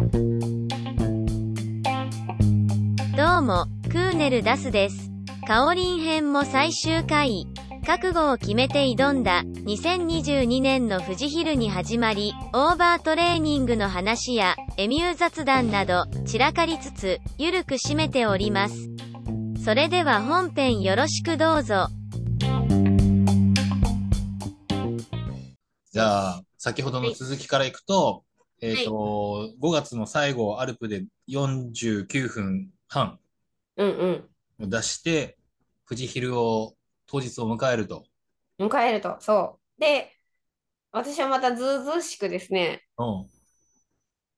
どうも、クーネルダスです。カオリン編も最終回。覚悟を決めて挑んだ2022年の富士ヒルに始まり、オーバートレーニングの話やエミュー雑談など散らかりつつ、ゆるく締めております。それでは本編よろしくどうぞ。じゃあ、先ほどの続きからいくと、えっ、と、5月の最後、アルプで49分半。を出して、富士ヒルを当日を迎えると。迎えると、そう。で、私はまたずうずうしくですね、うん。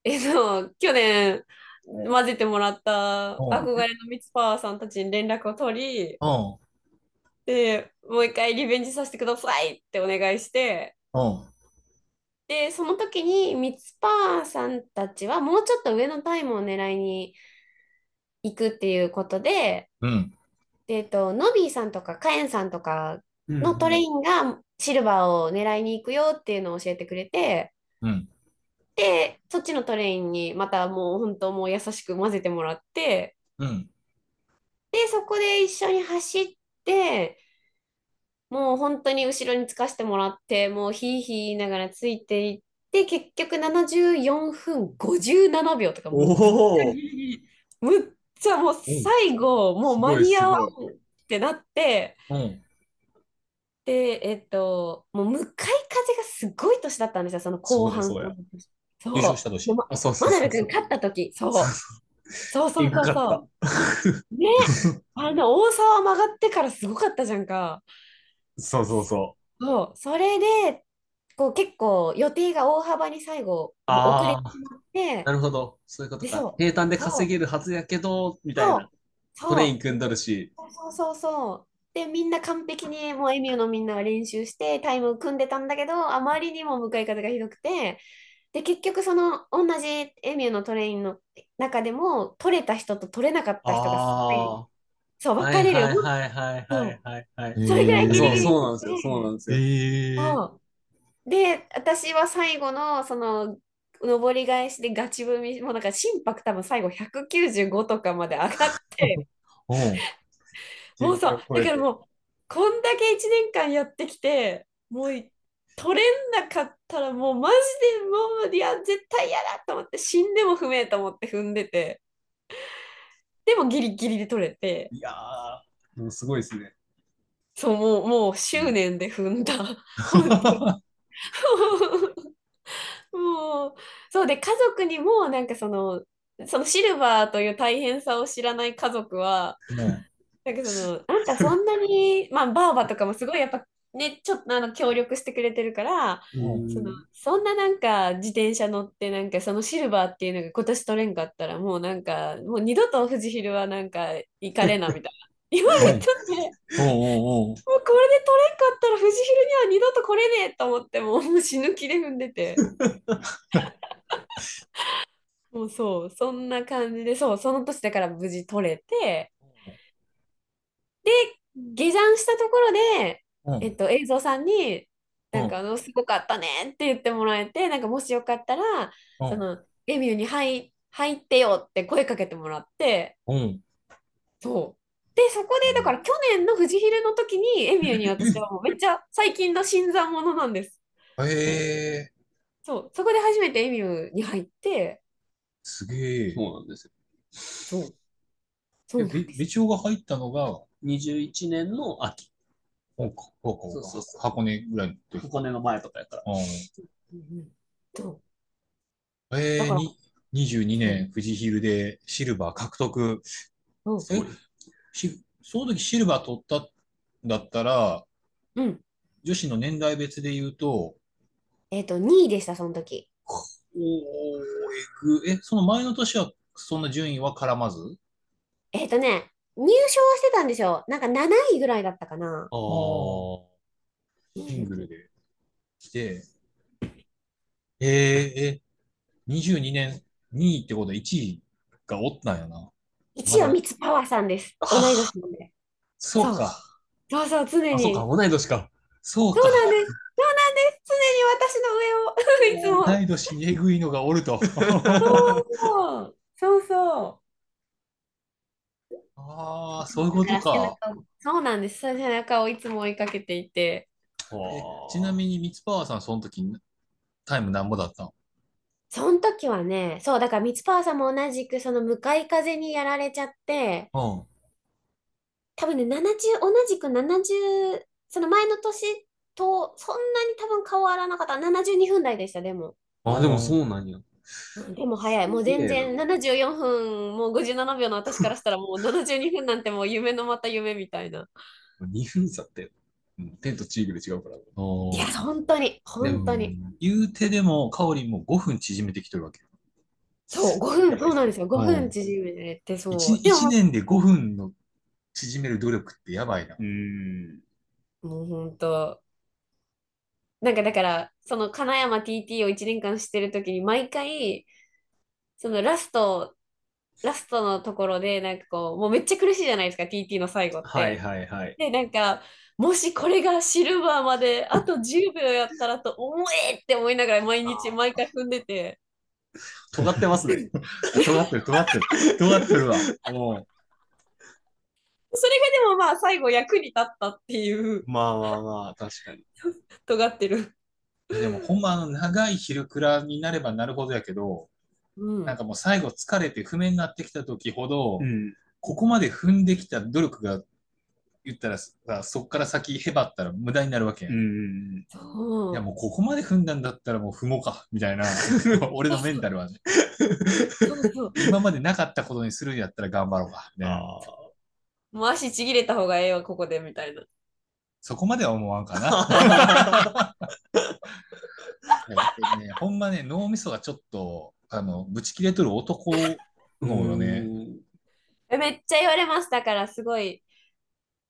えっと、去年混ぜてもらったうん憧れのミツパワーさんたちに連絡を取り、うん。で、もう一回リベンジさせてくださいってお願いして、うん。で、その時にミツパワーさんたちはもうちょっと上のタイムを狙いに行くっていうことで、うん。でえっと、ノビーさんとかカエンさんとかうんのトレインがシルバーを狙いに行くよっていうのを教えてくれて、うん。で、そっちのトレインにまたもう本当もう優しく混ぜてもらって、うん。で、そこで一緒に走って、もう本当に後ろにつかしてもらって、もうヒーヒー言いながらついていって、結局74分57秒とか、も。むっちゃもう最後、もう間に合わんすってなって、うん。で、えっと、もう向かい風がすごい年だったんですよ、その後半。そうだそうやそう優勝した年もうまあ、そうそうそうそうマナル君。勝った時、そう。そうそうそうそっう。ね、あの大沢曲がってからすごかったじゃんか。た。そうそうそう。そう、それで、こう結構予定が大幅に最後遅れてしまってな、るほど。そういうことか。平坦で稼げるはずやけど、みたいな。トレイン組んどるし。そうそうそう。で、みんな完璧にもうエミューのみんなが練習してタイムを組んでたんだけど、あまりにも向かい風がひどくて、で、結局その同じエミューのトレインの中でも取れた人と取れなかった人がすごいあそう、あ。分かれるよ。はいはいはいはいはいはい。それぐらいギリそうギリそうなんですよ。そうなんですよ。ええそうで、私は最後のその上り返しでガチ踏み、もうなんか心拍多分最後195とかまで上がって、うん。もうさ、だからもう、こんだけ1年間やってきて、もうい取れんなかったらもうマジでもう、いや、絶対嫌だと思って、死んでも不明と思って踏んでて、でもギリギリで取れて、いやー、もうすごいですね。そう、もう、もう執念で踏んだ。もう、そうで、家族にも、なんかその、そのシルバーという大変さを知らない家族は、なんかその、あんたそんなに、まあ、バーバとかもすごいやっぱね、ちょっとあの協力してくれてるから、うん。その、そんななんか自転車乗って、なんかそのシルバーっていうのが今年取れんかったら、もうなんか、もう二度と富士ヒルはなんか行かれなみたいな。言われてて、おうおうおうもうこれで取れんかったら富士ヒルには二度と来れねえと思ってもう死ぬ気で踏んでて。もうそうそんな感じでそうその年だから無事取れてで下山したところで、うんえっと、映像さんになんうんかあのすごかったねって言ってもらえてなんかもしよかったらうんそのエミューに入入ってよって声かけてもらってうん。そう。で、そこで、だから去年の富士ヒルの時に、エミューに私はもうめっちゃ最近の新参者なんです。ええそう。そこで初めてエミューに入って、すげえ。そうなんですよ。そう。そうえべなんです。部長が入ったのが、21年の秋。そうか、そうかそうそうそう箱根ぐらいの時。箱根の前とかやから。うん。えー、だからに22年富士ヒルでシルバー獲得。そうえしその時シルバー取ったんだったら、うん。女子の年代別で言うと、えっと、2位でした、その時。おー、えぐ、え、その前の年はそんな順位は絡まず？えっとね、入賞はしてたんですよ。なんか7位ぐらいだったかな。あああ。シングルで来て、えー、え、22年2位ってことは1位がおったんやな。1位はミツパワーさんです。同い年なんで。そうか。そうそう、常あ、そうに。か、同い年か。そうかそう。なんです。そうなんです。常に私の上を いつも。同い年にえぐいのがおると。そ うそうそう。ああ、そういうことか。そうなんです。背中をいつも追いかけていて。えちなみに、ミツパワーさん、その時、タイムなんぼだったの？その時はね、そう、だからミツパワーさんも同じくその向かい風にやられちゃって、うん。多分ね、70、同じく70、その前の年とそんなに多分変わらなかった。72分台でした、でも。あ、でもそうなんや。でも早い。もう全然74分、もう57秒の私からしたらもう72分なんてもう夢のまた夢みたいな。2分差って、うん天と地ぐらい違うから。いや、本当に、本当に。言うてでも、カオリンも5分縮めてきてるわけ。そう、5分、そうなんですよ。5分縮めてて、そう。1, でも、年で5分の縮める努力ってやばいな。うん。もう本当。なんかだから、その金山 TT を1年間してるときに、毎回、そのラスト、ラストのところで、なんかこう、もうめっちゃ苦しいじゃないですか、TT の最後って。はいはいはい。で、なんか、もしこれがシルバーまであと10秒やったらと思えって思いながら毎日毎回踏んでて、尖ってますね。尖ってる、尖ってる。尖ってるわ。もそれがでもまあ最後役に立ったっていう、まあまあまあ、確かに。尖ってる。う、でもほんまあの長い昼クラになればなるほどやけど、うんなんかもう最後疲れて不明になってきた時ほど、ん。ここまで踏んできた努力が、言ったらさ、そっから先へばったら無駄になるわけやん。ん。そういやもうここまで踏んだんだったらもう踏もうか、みたいな、俺のメンタルはね、そうそう今までなかったことにするんやったら頑張ろうか、みたいな。あもう足ちぎれた方がええわ、ここで、みたいな。そこまでは思わんかな。ね、ほんまね、脳みそがちょっと、あの、ぶち切れとる男のよね。えめっちゃ言われます。だからすごい、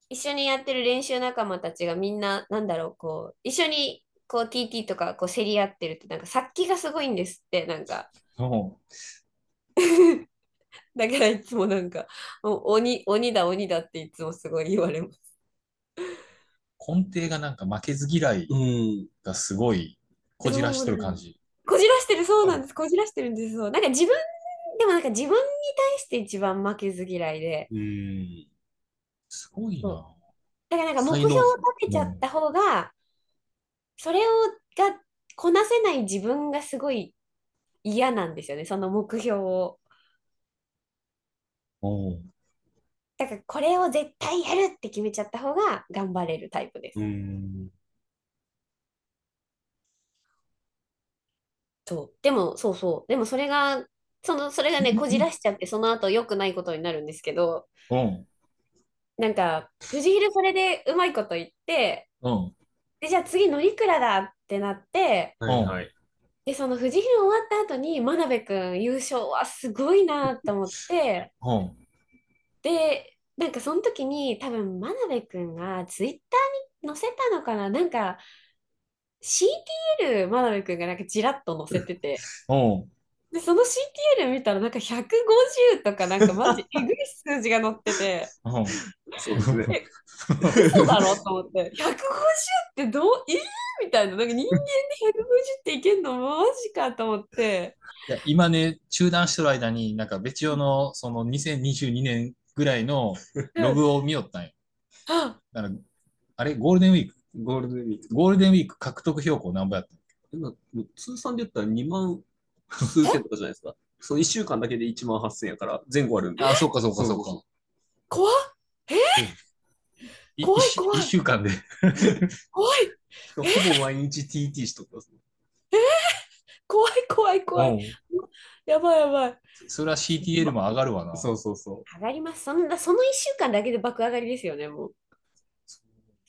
一緒にやってる練習仲間たちがみんな、なんだろう、こう、一緒にこう TT とかこう競り合ってると、なんか殺気がすごいんですって、なんか。もだからいつもなんか、もう鬼、鬼だ、鬼だっていつもすごい言われます。う根底がなんか負けず嫌いうん。がすごいこじらしてる感じ。こじらしてる、そうなんです。こじらしてるんです。そう。なんか自分、でもなんか自分に対して一番負けず嫌いで、うん。すごいな。だからなんか目標を立てちゃった方が、それをがこなせない自分がすごい嫌なんですよね、その目標を。おうだからこれを絶対やるって決めちゃった方が頑張れるタイプです。うん。そう。でも、そうそう。でもそれが、その、それがね、こじらしちゃって、その後良くないことになるんですけど、うん。なんか、藤昼それでうまいこと言って、うん。で、じゃあ次乗鞍だってなって、はいはい。で、その藤昼終わった後に、真鍋くん優勝はすごいなと思って、うん。で、なんかその時に多分真鍋くんがツイッターに載せたのかな？なんか CTL 真鍋くんがなんかちらっと載せてて、うん。で、その CTL 見たらなんか150とかなんかマジえぐい数字が載ってて、うん。そうですね。嘘だろ？と思って、150ってどう、えー、みたいな、なんか人間で150っていけんの？マジかと思って、いや今ね、中断してる間に、なんか別用のその2022年ぐらいのログを見よったんよ。あ、だからあれ、ゴールデンウィーク？ゴールデンウィーク。ゴールデンウィーク獲得標高何ぼやった今、通算で言ったら2万数千とかじゃないですか。その1週間だけで1万8000やから、前後あるんで。あ、そうかそうかそうか。怖っ。い怖い怖い一週間で。怖いほぼ毎日 TT しとったんですね。怖い怖い怖い。うんやばいやばい。それは CTL も上がるわな。そうそうそ上がります。そんな、その1週間だけで爆上がりですよね、もう。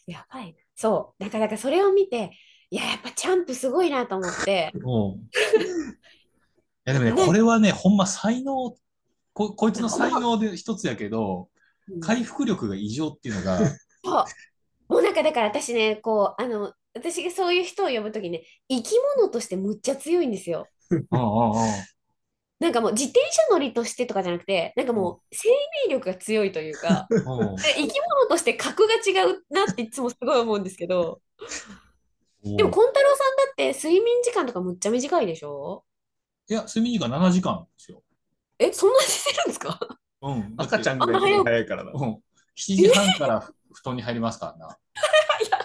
やばいな。そう。だから、だからそれを見て、いや、やっぱチャンプすごいなと思って、うん。いやでもね、ねこれはね、ほんま才能、こ、こいつの才能で一つやけど、回復力が異常っていうのが、そう。もうなんかだから私ね、こう、あの、私がそういう人を呼ぶときね、生き物としてむっちゃ強いんですよ。うんうんうん。なんかもう自転車乗りとしてとかじゃなくて、なんかもう生命力が強いというか、生き物として格が違うなっていつもすごい思うんですけど、でも、コンタロウさんだって睡眠時間とかむっちゃ短いでしょ？いや、睡眠時間7時間ですよ。え、そんなにしてるんですか？うん。赤ちゃんぐらいに早いからな。うん。7時半からふ布団に入りますからな。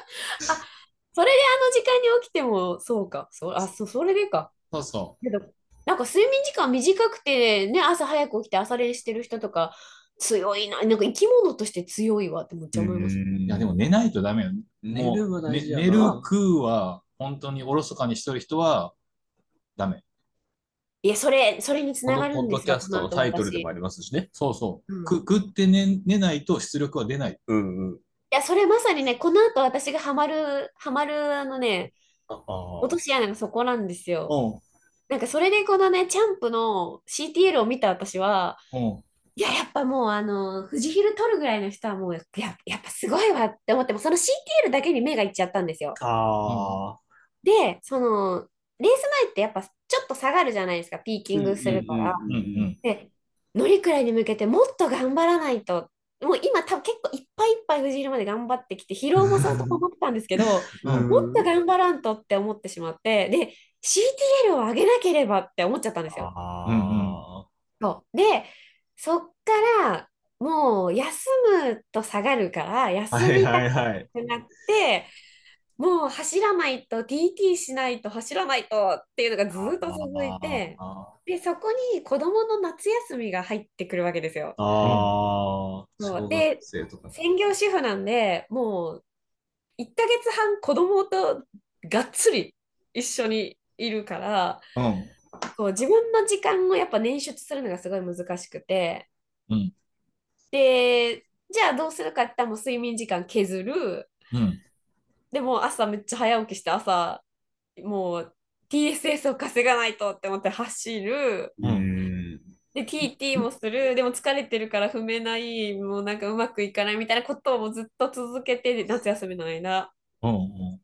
それであの時間に起きても、そうか。そ、あ、そ、それでか。そうそけど、なんか睡眠時間短くて、ね、朝早く起きて朝練してる人とか、強いな。なんか生き物として強いわってめっちゃ思います。う。いや、でも寝ないとダメよ。寝るは大事やなね寝る、食うは、本当におろそかにしとる人は、ダメ。いや、それ、それにつこながのポッドキるんですよ。ャストのタイトルでもありますしね。そうそう。うんく食って寝寝ないと出力は出ない。うんうん。いや、それまさにね、この後私がハマる、ハマるあのね、落とし穴がそこなんですよ。うなんかそれでこのね、チャンプの CTL を見た私は、ん。うん。いや、やっぱもうあの、富士ヒル取るぐらいの人はもう、や、やっぱすごいわって思っても、その CTL だけに目がいっちゃったんですよ。ああ。で、その、レース前ってやっぱちょっと下がるじゃないですか、ピーキングするから。で、乗りくらいに向けてもっと頑張らないと、もう今多分結構いっぱいいっぱい富士ヒルまで頑張ってきて、疲労も相当思ったんですけど、うんもっと頑張らんとって思ってしまって、で、CTL を上げなければって思っちゃったんですよ。あそう。で、そっから、もう休むと下がるから、休みたはいはい。くなって、もう走らないと、TT しないと、走らないとっていうのがずーっと続いて、あで、そこに子供の夏休みが入ってくるわけですよ。あそうで。専業主婦なんで、もう1ヶ月半子供とがっつり一緒にいるから、ーうん。こう自分の時間をやっぱ捻出するのがすごい難しくて、うんで、じゃあどうするかって言ったらもう睡眠時間削る。うん。でも朝めっちゃ早起きして朝、もう TSS を稼がないとって思って走る。ううんん。で、TT もする。でも疲れてるから踏めない。もうなんかうまくいかないみたいなことをずっと続けて、夏休みの間。うんうん。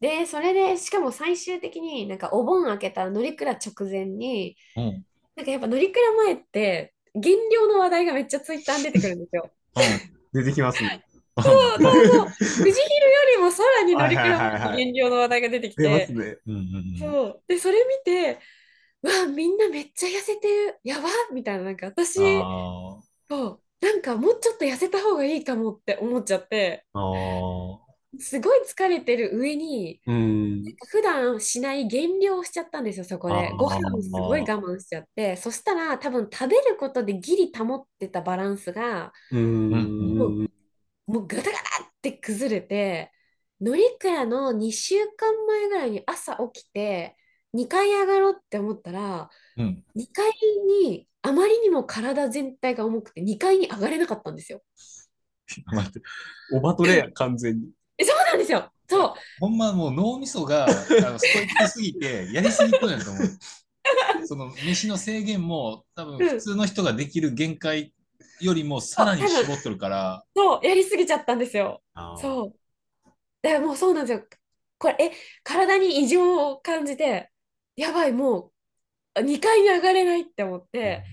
で、それで、しかも最終的になんかお盆明けた乗鞍直前に、うん。なんかやっぱ乗鞍前って、減量の話題がめっちゃツイッターに出てくるんですよ。出てきますね。そうそうそう。富士ヒルよりもさらに乗鞍はいはいはいはい前に減量の話題が出てきて。うんうんうん。そう。で、それ見て、うわ、みんなめっちゃ痩せてる。やばみたいな、なんか私、あそうなんかもうちょっと痩せた方がいいかもって思っちゃって。すごい疲れてる上に、うん。普段しない減量をしちゃったんですよ、そこでご飯をすごい我慢しちゃって、そしたら多分食べることでギリ保ってたバランスが、うん。もうガタガタって崩れて、乗鞍の2週間前ぐらいに朝起きて、2階上がろうって思ったら、うん。2階にあまりにも体全体が重くて2階に上がれなかったんですよ。待って。おばとれや、完全に。えそうなんですよ。そう。ほんまもう脳みそがあのストイックすぎて、やりすぎとんやと思う。その飯の制限も多分うん普通の人ができる限界よりもさらに絞っとるから、そう、やりすぎちゃったんですよ。そう。だからもうそうなんですよ。これ、え、体に異常を感じて、やばい、もう2階に上がれないって思って、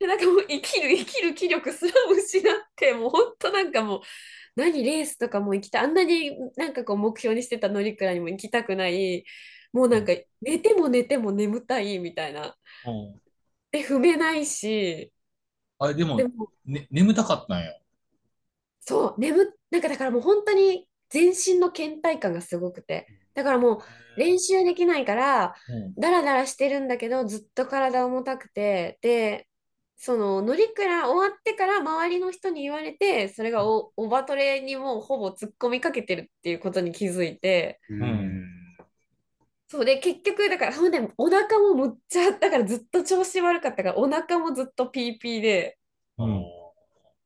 で、なんかもう生きる、生きる気力すら失って、もう本当なんかもう、何レースとかも行きたい、あんなになんかこう目標にしてた乗鞍にも行きたくない、もうなんか寝ても寝ても眠たいみたいな。うんで、踏めないし、あれでもでも、ね、眠たかったんや。そう、眠っ、なんかだからもう本当に全身の倦怠感がすごくて。だからもう練習できないから、うんダラダラしてるんだけど、ずっと体重たくて、で、その乗鞍終わってから周りの人に言われて、それがお、オバトレにもうほぼ突っ込みかけてるっていうことに気づいて、うん。そうで、結局、だから、ほんで、お腹もむっちゃあったからずっと調子悪かったから、お腹もずっとピーピーで、うん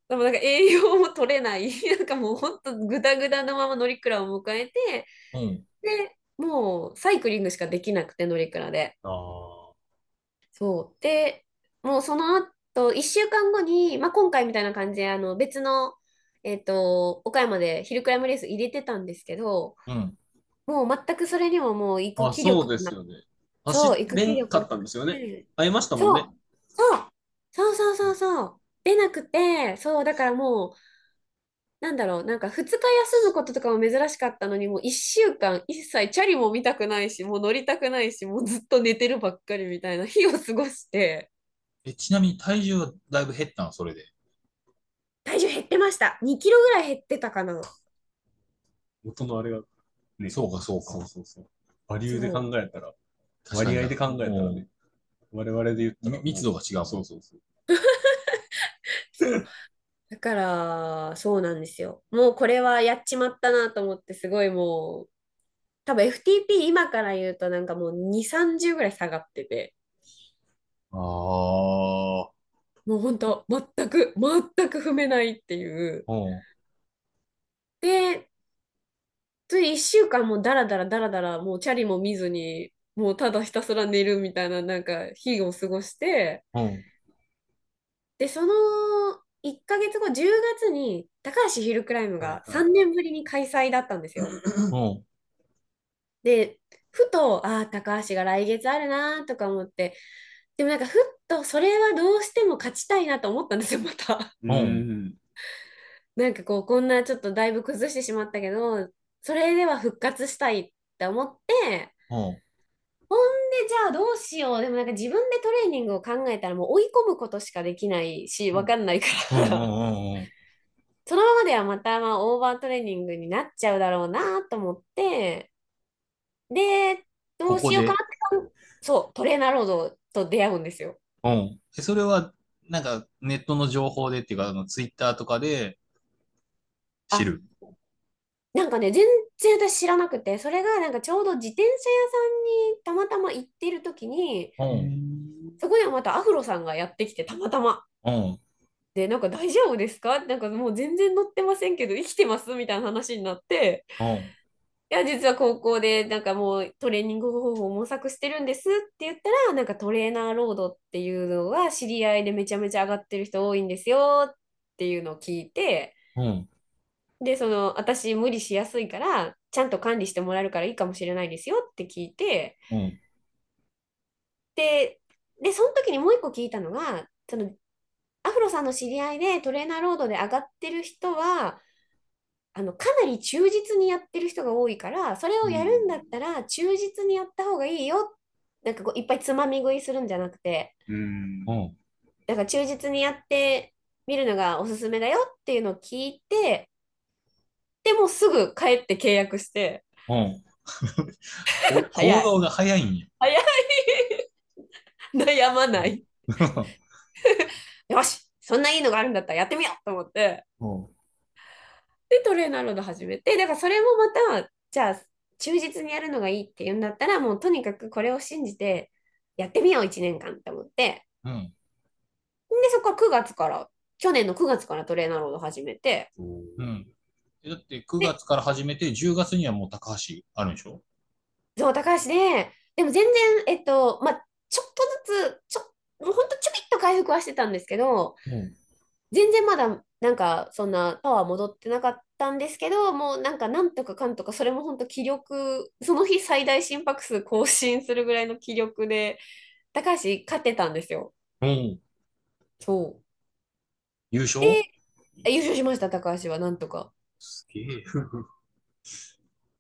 でもなんか栄養も取れない、なんかもうほんとグダグダのまま乗鞍を迎えて、うんで、もうサイクリングしかできなくて乗鞍で。あそう。で、もうその後、1週間後に、まあ、今回みたいな感じで、あの別の、えっと、岡山でヒルクライムレース入れてたんですけど、うん。もう全くそれにももう行あ、く気そうですよね。そう走れんかったんですよね。ね会えましたそうもんね。そうそうそうそうそう出なくてそうだからもなんだろう、なんか2日休むこととかも珍しかったのに、もう1週間一切チャリも見たくないし、もう乗りたくないし、もうずっと寝てるばっかりみたいな日を過ごして、え、ちなみに体重はだいぶ減ったのそれで。体重減ってました。2キロぐらい減ってたかな。元のあれが、ね、そうかそうかそうそうそう。バリューで考えたら、割合で考えたらね、我々で言ったらみ密度が違うそうそう そう。だから、そうなんですよ。もうこれはやっちまったなと思って、すごいもう、多分 FTP 今から言うとなんかもう2、30ぐらい下がってて、ああ。もう本当全く、全く踏めないっていう。うん。で、それ1週間もダラダラダラダラ、もうチャリも見ずに、もうただひたすら寝るみたいななんか日を過ごして、うん。で、その1ヶ月後、10月に高橋ヒルクライムがはいはい3年ぶりに開催だったんですよ。うん。で、ふと、ああ、高橋が来月あるなとか思って、でもなんかふっとそれはどうしても勝ちたいなと思ったんですよ、また。うん。なんかこう、こんなちょっとだいぶ崩してしまったけど、それでは復活したいって思って、うん。で、じゃあどうしよう。でもなんか自分でトレーニングを考えたらもう追い込むことしかできないし、わかんないから。そのままではまたまあオーバートレーニングになっちゃうだろうなと思って、で、どうしようかなってそう、トレーナーロードと出会うんですよ。うん。えそれは、なんか、ネットの情報でっていうか、あの、ツイッターとかで知る？なんかね、全然私知らなくて、それがなんかちょうど自転車屋さんにたまたま行ってる時に、うん。そこでまたアフロさんがやってきて、たまたま。うん。で、なんか大丈夫ですか？なんかもう全然乗ってませんけど、生きてますみたいな話になって、うん。いや、実は高校でなんかもうトレーニング方法を模索してるんですって言ったら、なんかトレーナーロードっていうのが知り合いでめちゃめちゃ上がってる人多いんですよっていうのを聞いて、うん。で、その私無理しやすいから、ちゃんと管理してもらえるからいいかもしれないですよって聞いて、うん。で、で、その時にもう一個聞いたのが、そのアフロさんの知り合いでトレーナーロードで上がってる人は、あの、かなり忠実にやってる人が多いから、それをやるんだったら忠実にやった方がいいよ。なんかこういっぱいつまみ食いするんじゃなくて、うんうん。だから忠実にやってみるのがおすすめだよっていうのを聞いて、でもうすぐ帰って契約して、うん。早い行動が早いんや。悩まない。よし、そんないいのがあるんだったらやってみようと思って、うん。で、トレーナーロード始めて、だからそれもまた、じゃあ、忠実にやるのがいいって言うんだったら、もうとにかくこれを信じて、やってみよう、1年間って思って、うん。で、そこから9月から、去年の9月からトレーナーロード始めて、うん。えだって9月から始めて、10月にはもう高橋あるんでしょ？そう、高橋で、でも全然、えっと、まあ、ちょっとずつ、ちょ、もうほんとちょびっと回復はしてたんですけど、うん。全然まだなんかそんなパワー戻ってなかったんですけど、もうなんかなんとかかんとか、それも本当気力、その日最大心拍数更新するぐらいの気力で、高橋勝ってたんですよ。うん。そう。優勝？優勝しました、高橋はなんとか。すげえ。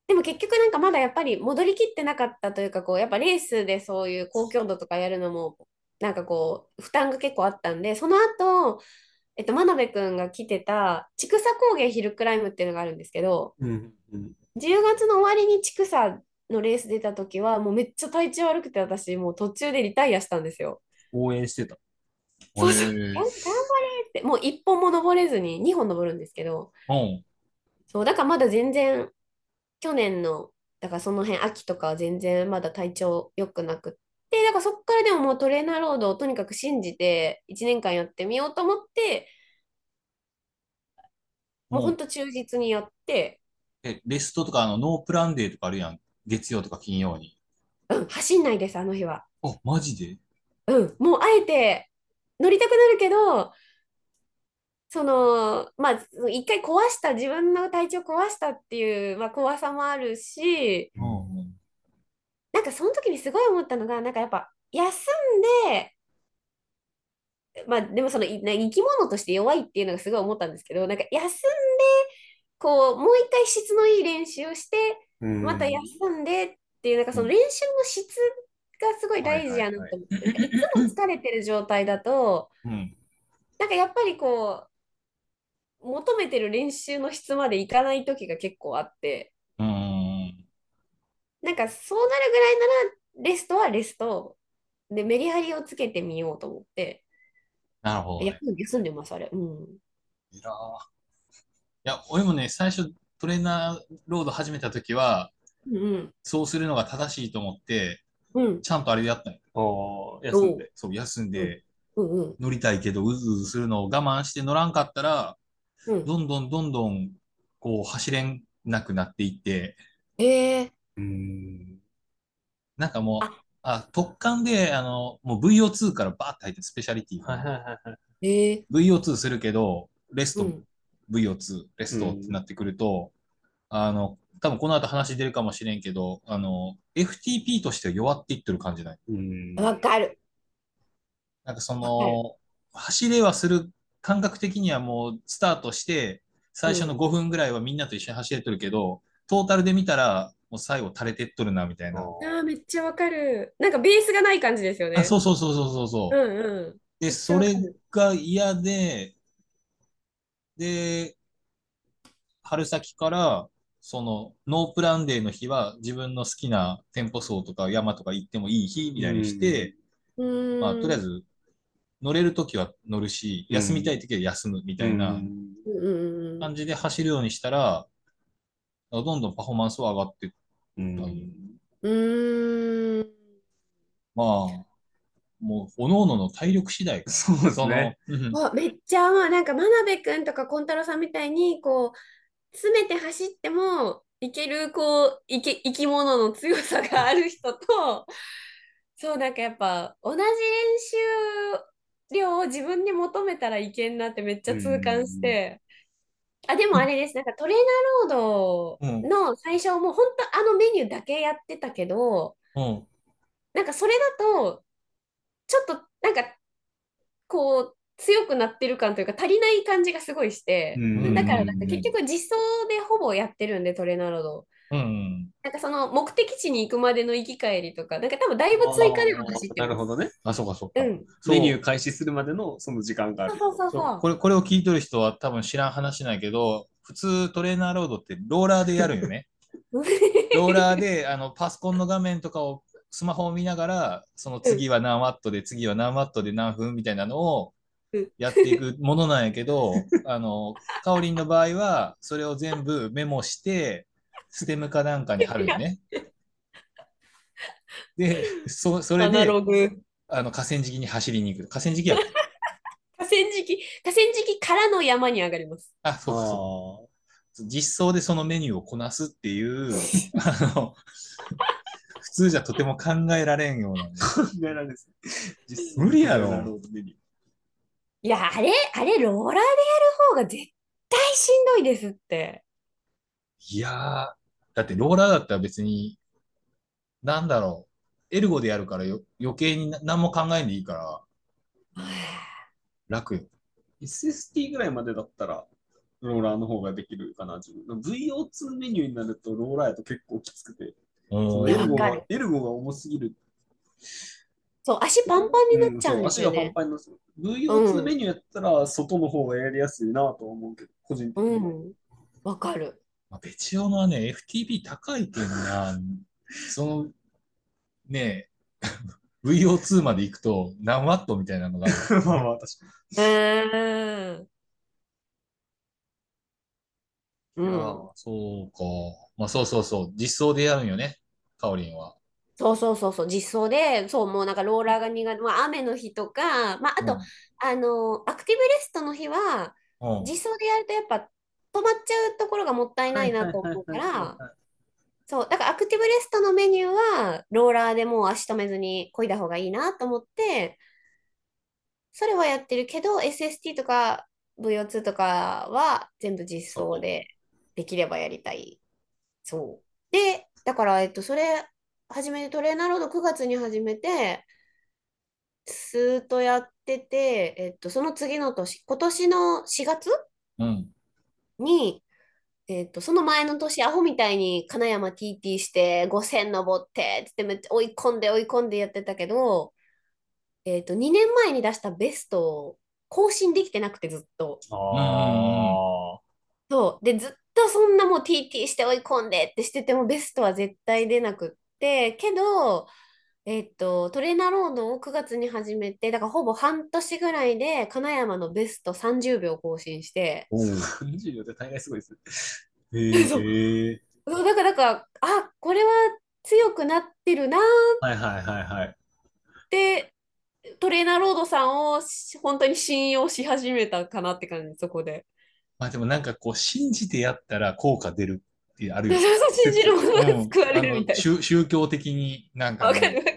でも結局なんかまだやっぱり戻りきってなかったというか、こう、やっぱレースでそういう高強度とかやるのも、なんかこう、負担が結構あったんで、その後、えっと、真鍋くんが来てた、千草高原ヒルクライムっていうのがあるんですけど、うんうん10月の終わりに千草のレース出た時は、もうめっちゃ体調悪くて私、もう途中でリタイアしたんですよ。応援してた。そうそう頑張れって、もう1本も登れずに2本登るんですけど、うん。そう、だからまだ全然、去年の、だからその辺、秋とかは全然まだ体調良くなくって、だからそっからでももうトレーナーロードをとにかく信じて、1年間やってみようと思って、もうほんと忠実にやって、え、 rest とか、あの、 no plan day とかあるやん。月曜とか金曜に。うん、走んないです、あの日は。あ、マジで？うん、もうあえて乗りたくなるけど、その、まあ、一回壊した、自分の体調壊したっていう、まあ、怖さもあるし、うんうん。なんかその時にすごい思ったのが、なんかやっぱ休んで、まあでもそのいな生き物として弱いっていうのがすごい思ったんですけど、なんか休んで、こう、もう一回質のいい練習をして、うんまた休んでっていう、なんかその練習の質がすごい大事やなと思って、なんかいつも疲れてる状態だと、うん。なんかやっぱりこう、求めてる練習の質までいかない時が結構あって、うん。なんかそうなるぐらいなら、レストはレストでメリハリをつけてみようと思って、なるほどね。休ん休んでます、あれ。うん。いやーいや、俺もね、最初トレーナーロード始めた時は、うんそうするのが正しいと思って、うん。うん。ちゃんとあれでやったんよ。ああ、休んで。そう、休んで、うんうん。乗りたいけど、うずうずするのを我慢して乗らんかったら、うん。どんどんどんどん、こう、走れなくなっていって、ええうん。なんかもうあ、あ、特感で、あの、もう VO2 からバーッと入って、スペシャリティ。はいはいはいはい。ええ VO2 するけど、レスト、うん VO2、レストってなってくると、あの、多分この後話出るかもしれんけど、あの、FTP として弱っていってる感じない？うん。わかる。なんかそはの、走れはする感覚的にはもうスタートして、最初の5分ぐらいはみんなと一緒に走れてるけど、トータルで見たら、もう最後垂れてっとるな、みたいな。ああ、めっちゃわかる。なんかベースがない感じですよね。あ、そうそうそうそうそうそう。うんうん。で、それが嫌で、で、春先から、その、 no plan day の日は自分の好きなテンポ走とか山とか行ってもいい日みたいにして、うーん。まあ、とりあえず、乗れるときは乗るし、うん休みたいときは休むみたいなうんうんうんうん。感じで走るようにしたら、どんどんパフォーマンスは上がって、うん。うーん。まあ、もう、おののの体力次第。そうですね。そのうんあめっちゃ、まあ、なんか真鍋くんとかコンタロウさんみたいに、こう、詰めて走ってもいける、こう、いけ、生き物の強さがある人と、そう、なんかやっぱ、同じ練習量を自分に求めたらいけんなってめっちゃ痛感して、あ、でもあれです、なんかトレーナーロードの最初、もう本当あのメニューだけやってたけど、うん。なんかそれだと、ちょっとなんか、こう、強くなってる感というか、足りない感じがすごいして、うんだからなんか結局実装でほぼやってるんで、トレーナーロード。うん。なんかその目的地に行くまでの行き帰りとか、なんか多分だいぶ追加では走って。なるほどね。あ、そうかそうか。うん。メニュー開始するまでのその時間がある。そうそうそうそうそこれこれを聞いてる人は多分知らん話ないけど、普通トレーナーロードってローラーでやるよね。う。ローラーであのパソコンの画面とかをスマホを見ながら、その次は何ワットで、次は何ワットで何分みたいなのをうんやっていくものなんやけど、あの、カオリンの場合は、それを全部メモして、ステムかなんかに貼るよね。で、そそれアナで、ログ。あの、河川敷に走りに行く。河川敷や 河川敷、河川敷からの山に上がります。あ、そうそうそう。実装でそのメニューをこなすっていう、あの、普通じゃとても考えられんようなね、考えられないです実無理やろいや、あれ、あれ、ローラーでやる方が絶対しんどいですって。いやー、だってローラーだったら別に、なんだろう、エルゴでやるからよ余計にな何も考えんでいいから、楽よ。SST ぐらいまでだったら、ローラーの方ができるかな、自分。VO2 メニューになると、ローラーやと結構きつくて、エルゴがエルゴが重すぎる。そう、足パンパンになっちゃうんうんそう足がパンですよね。パンになっちゃう。う VO2 んメニューやったら、外の方がやりやすいなと思うけど、個人的には。うん。わかる。まあ、ベチオのはね、FTP 高いけんな、その、ねえ、VO2 まで行くと何ワットみたいなのがある。まあまあ、確かうーん。うん。ーそうか。まあそうそうそう。実装でやるんよね、カオリンは。そうそうそうそう、実装で、そう、もうなんかローラーが苦手、まあ、雨の日とか、まあ、あと、あの、アクティブレストの日は、うん、うん実装でやるとやっぱ止まっちゃうところがもったいに。ないなと思うから、そう、だからアクティブレストのメニューは、ローラーでもう足止めずに漕いだ方がいいなと思って、それはやってるけど、SST とか VO2 とかは全部実装でできればやりたい。そう。で、だから、えっと、それ、始めて、トレーナーロード9月に始めて、ずーっとやってて、えっと、その次の年、今年の4月？うん。に、えっと、その前の年、アホみたいに金山 TT して5000登ってつってめっちゃ追い込んで追い込んでやってたけど、えっと、2年前に出したベストを更新できてなくてずっと。あそう。で、ずっとそんなもう TT して追い込んでってしててもベストは絶対出なくって、けど、えっと、トレーナーロードを9月に始めて、だからほぼ半年ぐらいで金山のベスト30秒更新して、おうあ。30秒って大概すごいですね。へそうえ。そうだから、だから、あ、これは強くなってるなはいはいはいはい。って、トレーナーロードさんをし本当に信用し始めたかなって感じ、そこで。まあでもなんかこう、信じてやったら効果出るってある そうよ。そう信じるものうんが救われるみたい宗宗教的になんな。かね。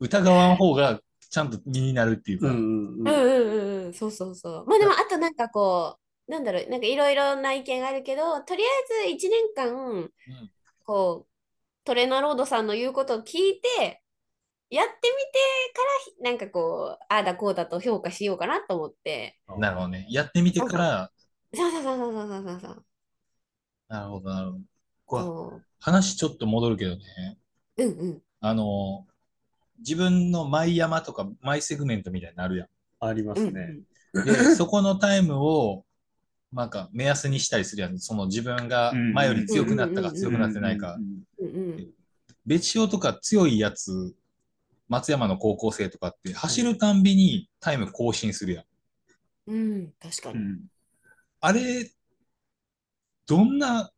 疑わん方がちゃんと身になるっていうか。うんうんうんうん。うんうんうん、そうそうそう。まあでも、あとなんかこう、なんだろう、なんかいろいろな意見があるけど、とりあえず1年間、こう、トレーナーロードさんの言うことを聞いて、やってみてから、なんかこう、ああだこうだと評価しようかなと思って。なるほどね。やってみてから、そうそうそうそうそうそうそう。なるほど、なるほど。話ちょっと戻るけどね。ううんうん。あの、自分のマイ山とかマイセグメントみたいになるやありまうんすね。ん。で、そこのタイムを、なんか目安にしたりするやん。その自分が前より強くなったかうん強くなってないか。別所とか強いやつ、松山の高校生とかって走るたんびにタイム更新するやん。うん、確かに。うんあれ、どんな、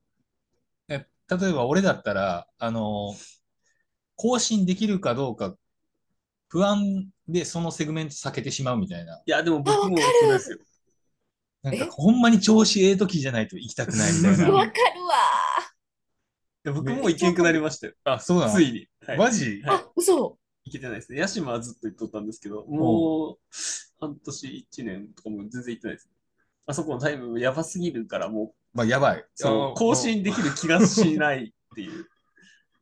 え例えば俺だったら、あの、更新できるかどうか、不安でそのセグメント避けてしまうみたいな。いや、でも僕もそうですよ。なんかえ？ほんまに調子ええ時じゃないと行きたくないみたいうんな。わかるわいや僕も行けんくなりましたよ。あ、そうなの？ついに。はいマジ？ー。あ、嘘。行けてないですね。ヤシマはずっと行っとったんですけど、もう半年、一年とかも全然行ってないです。あそこのタイムやばすぎるから、もまあ、やばい。う、そう、更新できる気がしないっていう。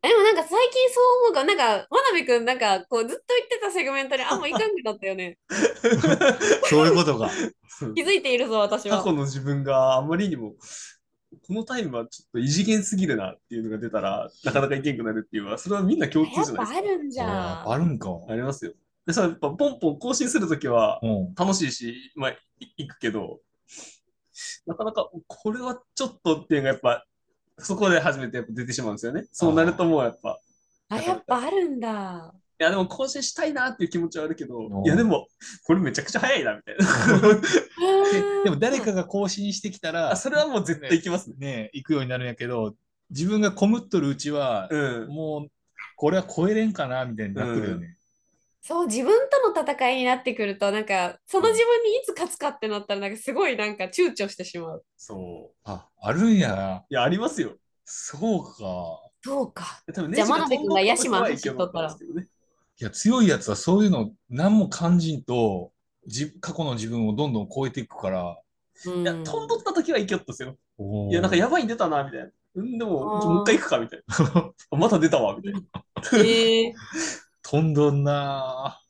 でもなんか最近そう思うから、なんか、真鍋くん、なんか、こう、ずっと言ってたセグメントにあんまいかんくなったよね。そういうことか。そう気づいているぞ、私は。過去の自分があまりにも、このタイムはちょっと異次元すぎるなっていうのが出たら、なかなかいけんくなるっていうのは、それはみんな共通じゃないですか。あるんじゃん。ああるんか。ありますよ。で、それやっぱポンポン更新するときはうん。楽しいし、まあ、い行くけど、なかなかこれはちょっとっていうのがやっぱ、そこで初めてやっぱ出てしまうんですよね。そうなるともうやっぱ、あ、やっぱあるんだ。いやでも更新したいなっていう気持ちはあるけどお、いやでも、これめちゃくちゃ早いなみたいな。ででも誰かが更新してきたらあ、それはもう絶対行きますね。ね、行くようになるんやけど、自分がこむっとるうちは、うん。もう、これは超えれんかなみたいになってるよね。そう、自分との戦いになってくると、なんか、その自分にいつ勝つかってなったら、なんかすごいなんか躊躇してしまう。そう。あ、あるんやな。いや、ありますよ。そうか。そうか。多分じゃあ真鍋君がヤシマ走っとったら。いや、強いやつはそういうの何も感じんと、じ過去の自分をどんどん超えていくから。うんいや、飛んどった時は勢ったですよ。いいや、なんかやばいん出たな、みたいな。うん、でも、もう一回行くか、みたいな。あまた出たわ、みたいな。ええ 飛んどんな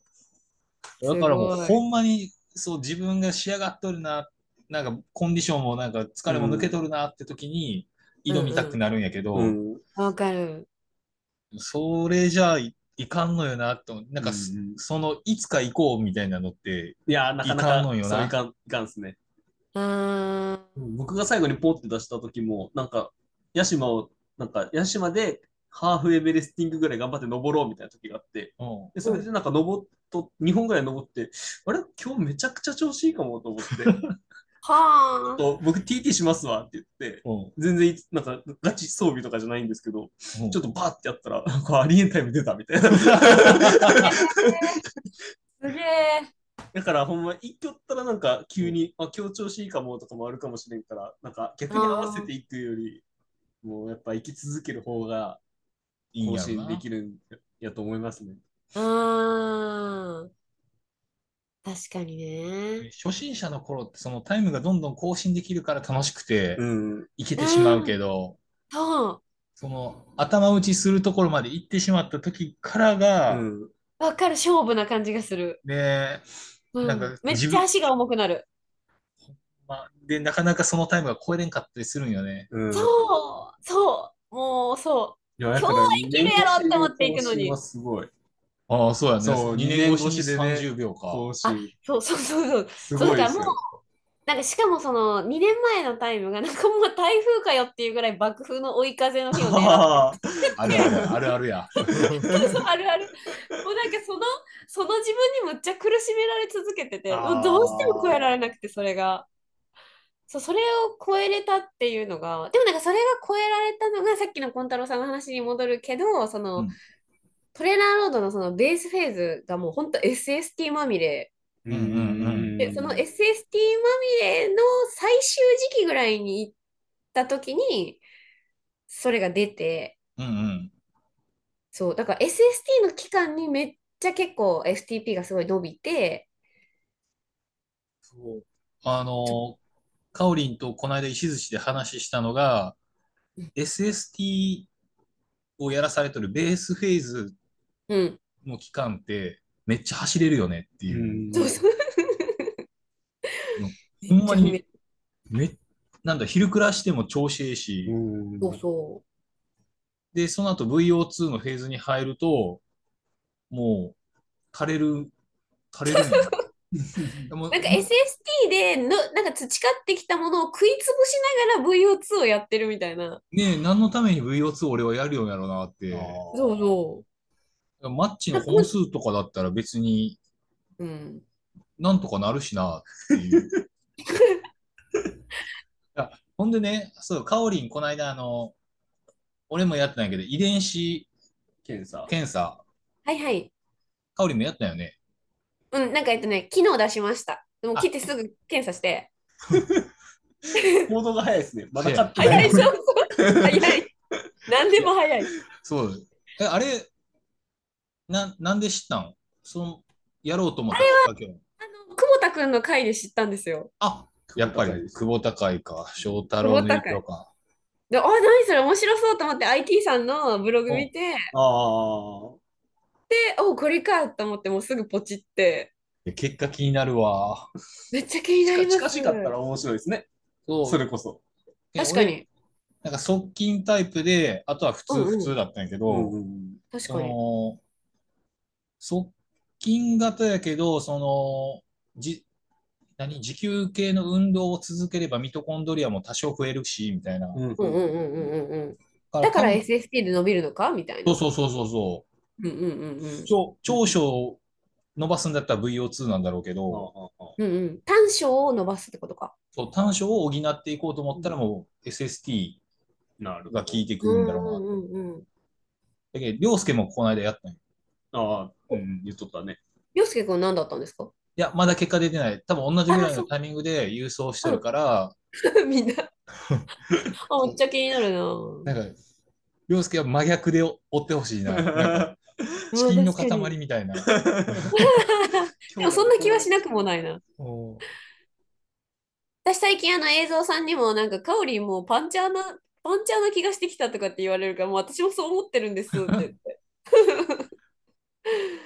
ぁだからもうほんまにそう自分が仕上がっとるな、なんかコンディションもなんか疲れも抜けとるなって時に挑みたくなるんやけど、うん。わかる。それじゃいいかんのよなと、なんかす、うんうんそのいつか行こうみたいなのって、いや、なかないか、かんのよないかん、いかんっすね。うーん。僕が最後にポンって出した時も、なんか、ヤシマを、なんか、ヤシマで、ハーフエベレスティングぐらい頑張って登ろうみたいな時があって、うんでそれでなんか登っと、2本ぐらい登って、あれ？今日めちゃくちゃ調子いいかもと思って、はあ。と僕 TT しますわって言って、うん全然なんかガチ装備とかじゃないんですけど、うんちょっとバーってやったら、これありえんタイム出たみたいな。すげえ。だからほんま、一挙ったらなんか急に、あ、今日調子いいかもとかもあるかもしれんから、なんか逆に合わせていくより、もうやっぱ生き続ける方が更新できるんやと思いますね。うーん。確かにね。初心者の頃ってそのタイムがどんどん更新できるから楽しくてうん。いけてしまうけど、そう。その頭打ちするところまで行ってしまった時からが、うん。わかる、勝負な感じがする。ねうんなんかめっちゃ足が重くなる。まあ、で、なかなかそのタイムが超えれんかったりするんよね。うんそう、そう、もうそ今日は生きるやろって思っていくのにすごい。ああ、そうやね。そう2二年年越しでね30秒か。更新。う、そうそうそうそう。すごいですよ。なんかしかもその2年前のタイムがなんかもう台風かよっていうぐらい爆風の追い風の日を狙ってあ あるある、あるあるや。そうあるある。もうなんかその、その自分にむっちゃ苦しめられ続けてて、もうどうしても超えられなくて、それが。そう、それを超えれたっていうのが、でもなんかそれが超えられたのが、さっきのコンタロウさんの話に戻るけど、その、うん。トレーナーロードのそのベースフェーズがもう本当 SST まみれ。ーうんうん。うんで、その SST まみれの最終時期ぐらいに行った時に、それが出て、うんうん。そう、だから SST の期間にめっちゃ結構 FTP がすごい伸びて、そう。あの、カオリンとこの間石寿司で話したのがうん SST をやらされてるベースフェーズうん、の期間ってめっちゃ走れるよねっていう。うんそうそう。ほんまにめ、なんだ、昼暮らしても調子いいし、うんそうそで、その後 VO2 のフェーズに入ると、もう、垂れる、垂れるんよでもう。なんか SST での、なんか培ってきたものを食いつぶしながら VO2 をやってるみたいな。ねえ、何のために VO2 俺はやるようやろうなって。そうそマッチの本数とかだったら別にう。うん。なんとかなるしなっていう。あほんでね、そう、カオリン、この間、あの、俺もやってないけど、遺伝子検査。検査、はいはい。カオリンもやったよね。うん、なんかえっとね、昨日出しました。でも来てすぐ検査して。行動が早いですね。まだ買ってない。早い、そうそう。早い。何でも早い。そう。え、あれ、な、なんで知ったん？その、やろうと思った。あの、久保田くんの回で知ったんですよ。あ、やっぱり、久保高いか、翔太郎の影響か。で、あ、何それ面白そうと思って IT さんのブログ見て、ああ。で、お、これかと思ってもうすぐポチって、結果気になるわ。めっちゃ気になります。近しかったら面白いですね。そそれこそ。確か。に。なんか側近タイプで、あとは普通、うんうん普通だったんやけど、うんそ確かに。の、側近型やけど、その、じ、何？持久系の運動を続ければミトコンドリアも多少増えるし、みたいな。うんうんうんうんうんうんうん。だから SST で伸びるのか？みたいな。そうそうそうそうそうんうんうんうんう。。長長所を伸ばすんだったら VO2 なんだろうけど、うんうん。短所を伸ばすってことか。そう短所を補っていこうと思ったらもう SST。が効いてくうんるんだろうな。うんうんうん。だけど、凌介もこの間やったんよ。ああ、うん、言っとったね。洋介くん何だったんですか？いや、まだ結果出てない。多分同じぐらいのタイミングで郵送してるから、みんな。あ、めっちゃ気になるな。なんか、凌介は真逆で追ってほしいな。なチキンの塊みたいな。でもそんな気はしなくもないな。お私最近あの映像さんにもなんかカオリンもうパンチャーな、パンチャーな気がしてきたとかって言われるから、もう私もそう思ってるんです って言って。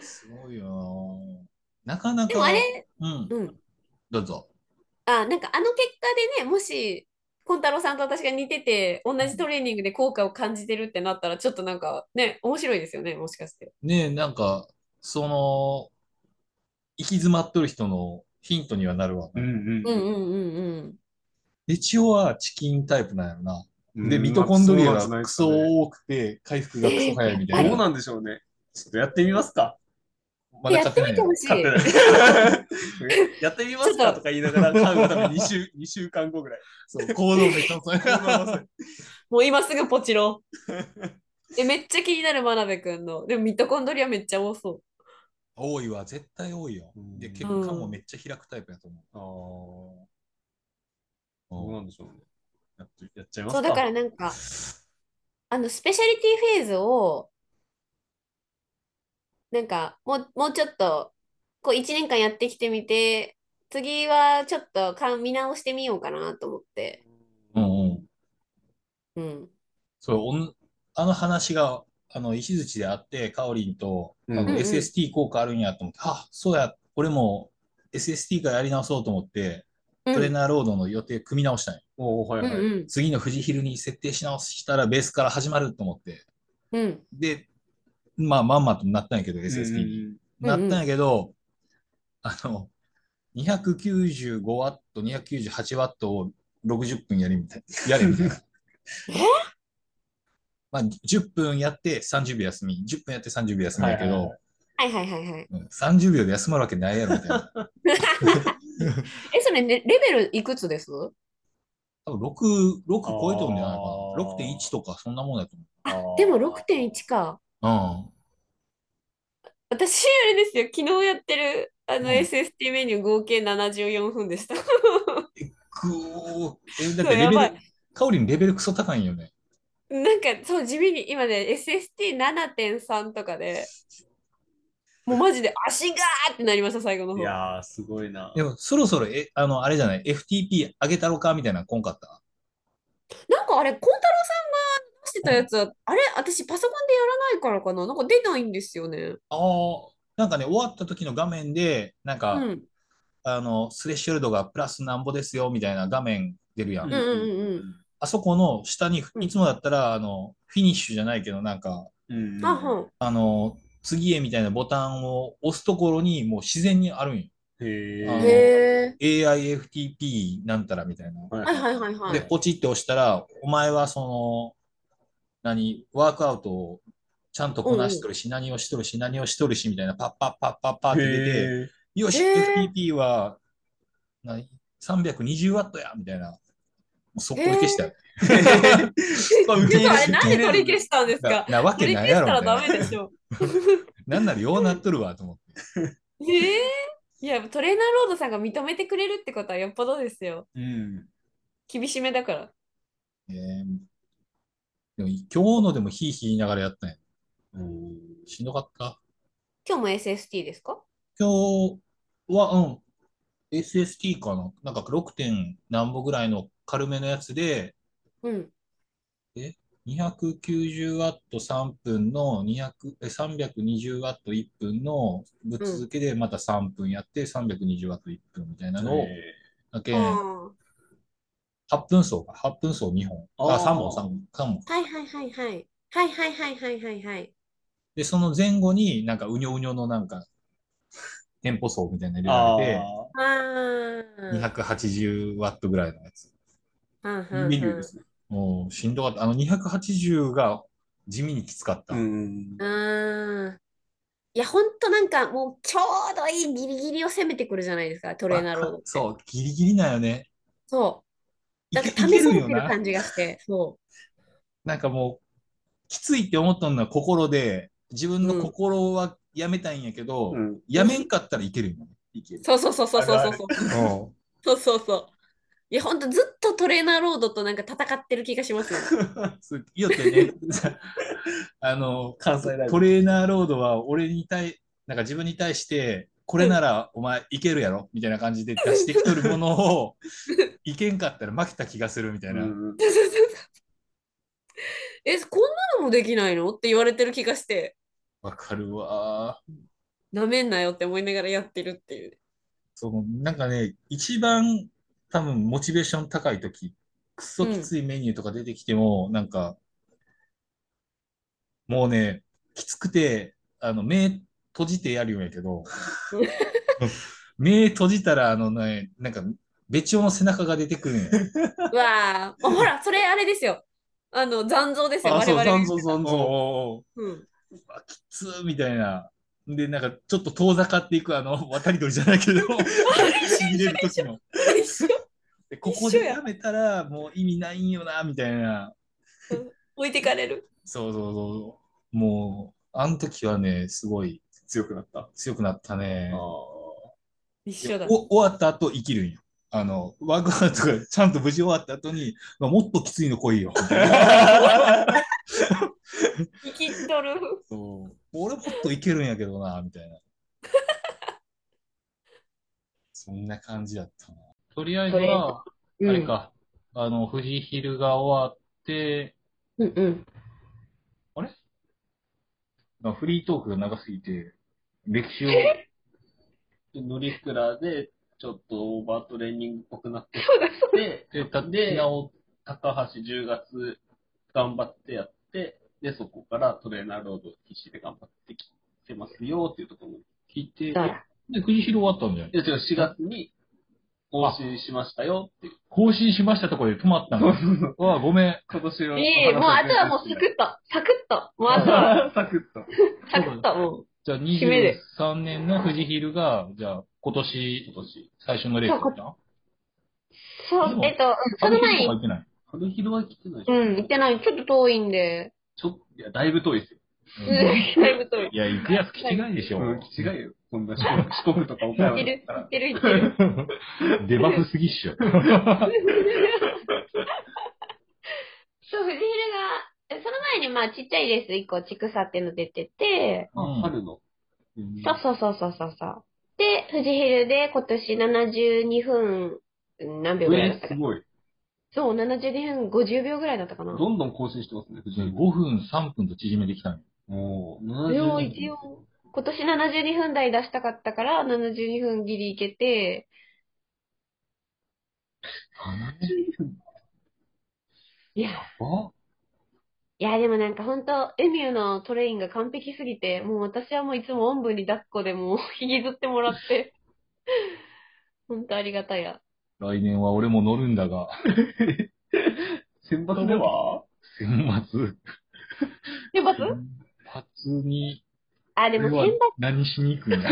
すごいよな。なかなか。でもあれ、うん、うん。どうぞ。あ、なんかあの結果でね、もし、コンタロウさんと私が似てて、同じトレーニングで効果を感じてるってなったら、ちょっとなんかね、面白いですよね、もしかして。ねえ、なんか、その、行き詰まっとる人のヒントにはなるわな。うんうんうんうんうん。で、千代はチキンタイプなんやろな。うん。で、ミトコンドリアがクソ多くて、回復がクソ早いみたいな。どうなんでしょうね。ちょっとやってみますか。まだやって買ってないよみてほしい。やってみますかとか言いながら買うの多分 2週、2週間後ぐらい。そう、行動めっちゃ遅い。もう今すぐポチろう。え、めっちゃ気になる真鍋くんの。でもミトコンドリアめっちゃ多そう。多いわ、絶対多いよ。うんで、結果もめっちゃ開くタイプやと思ああ、どうう。なんでしょうね。やっとやっちゃいますそう、か。だからなんか、あの、スペシャリティフェーズを、なんか、もう、もうちょっと、こう、1年間やってきてみて、次はちょっとか見直してみようかなと思って。うんうん。うん。そう、おんあの話が、あの、石槌で会って、カオリンと、あの、うんうんうん SST 効果あるんやと思って、あ、そうや、俺も SST からやり直そうと思って、うんトレーナーロードの予定組み直したんよ。おーはいはい。うんうん次の富士ヒルに設定し直したらベースから始まると思って。うん。で、まあ、まんまとなったんやけど、SST に。うんなったんやけど、あの、295ワット、298ワットを60分やりみたいやれみたいな。まあ、10分やって30秒休み、10分やって30秒休みやけど、はいはいははいはいはいはい。うん30秒で休まるわけないやろみたいな。え、それ、ね、レベルいくつです？多分6、6超えとるんじゃないかあな。ー6.1とかそんなもんだとあ、でも6.1か。思う。私、あれですよ、昨日やってるあのうん SST メニュー合計74分でした。うん。くーえ、だってレやばいベル、カオリンレベルクソ高いんよね。なんか、そう、地味に今ね、SST7.3 とかで、もうマジで足がーってなりました、最後のい方。やー、すごいな。でも、そろそろ、え、あの、あれじゃない ?FTP 上げたろか？みたいなのこんかった？なんかあれ、孝太郎さんしてたやつは、あれ、私パソコンでやらないからかな？なんか出ないんですよね。ああ、なんかね、終わった時の画面で、なんか、うん。あの、スレッショルドがプラスなんぼですよ、みたいな画面出るやん。うんうんうんあそこの下にう、んいつもだったら、あの、フィニッシュじゃないけど、なんか、うんうんあ、はあの、次へみたいなボタンを押すところに、もう自然にあるんよ。へえ。AIFTP なんたらみたいな。ー。はいはいはいはで、い。ポチって押したら、お前はその、何、ワークアウトをちゃんとこなしとるし、何をしとるし、何をしとるし、みたいな、パッパッパッパッパッって出て、よし、へー FTP は、何 ?320 ワットやみたいな。もう速攻で消した よ。なんで取り消したんですなか？なわ取りけないや消したらろみたいな。ダメでしょ。なんならようなっとるわと思って。ええいや、トレーナーロードさんが認めてくれるってことはよっぽどですよ。うん。厳しめだから。えーでも今日のでもヒーヒー言いながらやったんや。うんしんどかった？今日も SST ですか？今日は、うん、SST かな？なんか 6. 点何歩ぐらいの軽めのやつで、うん。290ワット3分の200え320ワット1分のぶっ続けでまた3分やって320ワット1分みたいなのを、へだけ8分走か、8分走2本。あ、あー3本、3本、3本。あ。はいはいはいはい。はいはいはいはいはいはい。で、その前後になんかうにょうにょのなんか、テンポ走みたいなのあ入れられて、ああ。280ワットぐらいのやつ。メニューですね。もうしんどかった。あの280が地味にきつかった。うん。うん。いや、ほんとなんかもうちょうどいいギリギリを攻めてくるじゃないですか、トレーナーロード。そう、ギリギリなんよね。そなんか試されいけるよな。てる感じがして、そなんかもう、きついって思ったのは心で、自分の心はやめたいんやけど、うん。やめんかったらいけるよね。いけるう。。そうそうそうそうそうそうそう。うんそうそうそう。いや、ほんとずっとトレーナーロードとなんか戦ってる気がしますよ。そうよってね、あの、関西大トレーナーロードは俺に対、なんか自分に対して、これならお前いけるやろみたいな感じで出してきとるものを、いけんかったら負けた気がするみたいな。うん え、こんなのもできないのって言われてる気がして、わかるわ。なめんなよって思いながらやってるっていう。その、なんかね、一番多分モチベーション高い時、くそきついメニューとか出てきても、なんか、もうね、きつくて、あの、目閉じてやるんやけど、目閉じたら、あのね、なんか、べちょの背中が出てくるんや。う わあ、ほら、それあれですよ。あの、残像ですよ、あ、そう、我々が残像残像。おうん。うわきつーみたいな。で、なんか、ちょっと遠ざかっていく、あの、渡り鳥じゃないけど、しびれる時の。一緒でここでやめたら、もう意味ないんよな、みたいな。置いてかれる。そうそうそう。もう、あの時はね、すごい強くなった。強くなったね。一緒だ。お終わった後生きるんよ。あの、ワークアウトがちゃんと無事終わった後に、まあもっときついの来いよ。生きとる。そう俺もっといけるんやけどな、みたいな。そんな感じだったな。とりあえずは、あれか、あの、富士ヒルが終わって、うんうん。なんかフリートークが長すぎて、歴史を、で乗りくらで、ちょっとオーバートレーニングっぽくなってそうだ、そうで、で、たでなお、高橋10月頑張ってやって、で、そこからトレーナーロード必死で頑張ってきてますよっていうところに。聞いて、で、藤広終わったんじゃない？いや、違う、4月に更新しましたよっていう。更新しましたところで止まったの？うわ、ごめん。今年の。いい、もうあとはもうサクッと、サクッと、もうあとは サクッと。サクッと、もう。じゃあ締めで23年の富士ヒルが、じゃあ今年今年。最初のレースだったそうえっと、うんその前に、入ってない？春広は来てない。うん、行ってない。ちょっと遠いんで。ちょっと、いや、だいぶ遠いですよ。うん、だいぶ遠い。いや、行くやつ気違いでしょ。うん、違うよ。こんな四国とか岡山行ってる。行ってる、行ってる。デバフすぎっしょ。そう、藤昼が、えその前にまあちっちゃいレース1個、ちくさっていうの出てて、あうん春の。うんそうそうそうそうそうそう。で、富士ヒルで今年72分、うん何秒ぐらいだったかえーす。ごい。そう、72分50秒ぐらいだったかな。どんどん更新してますね、藤5井。分、3分と縮めてきたんよ。もう、いや70一応、今年72分台出したかったから、72分ギリいけて、いや、あいやでもなんか本当エミューのトレインが完璧すぎて、もう私はもういつもおんぶに抱っこでもう 引きずってもらって、本当ありがたや。来年は俺も乗るんだが、選抜では？選抜。選抜？初に、あ、でも選抜、何しに行くんだ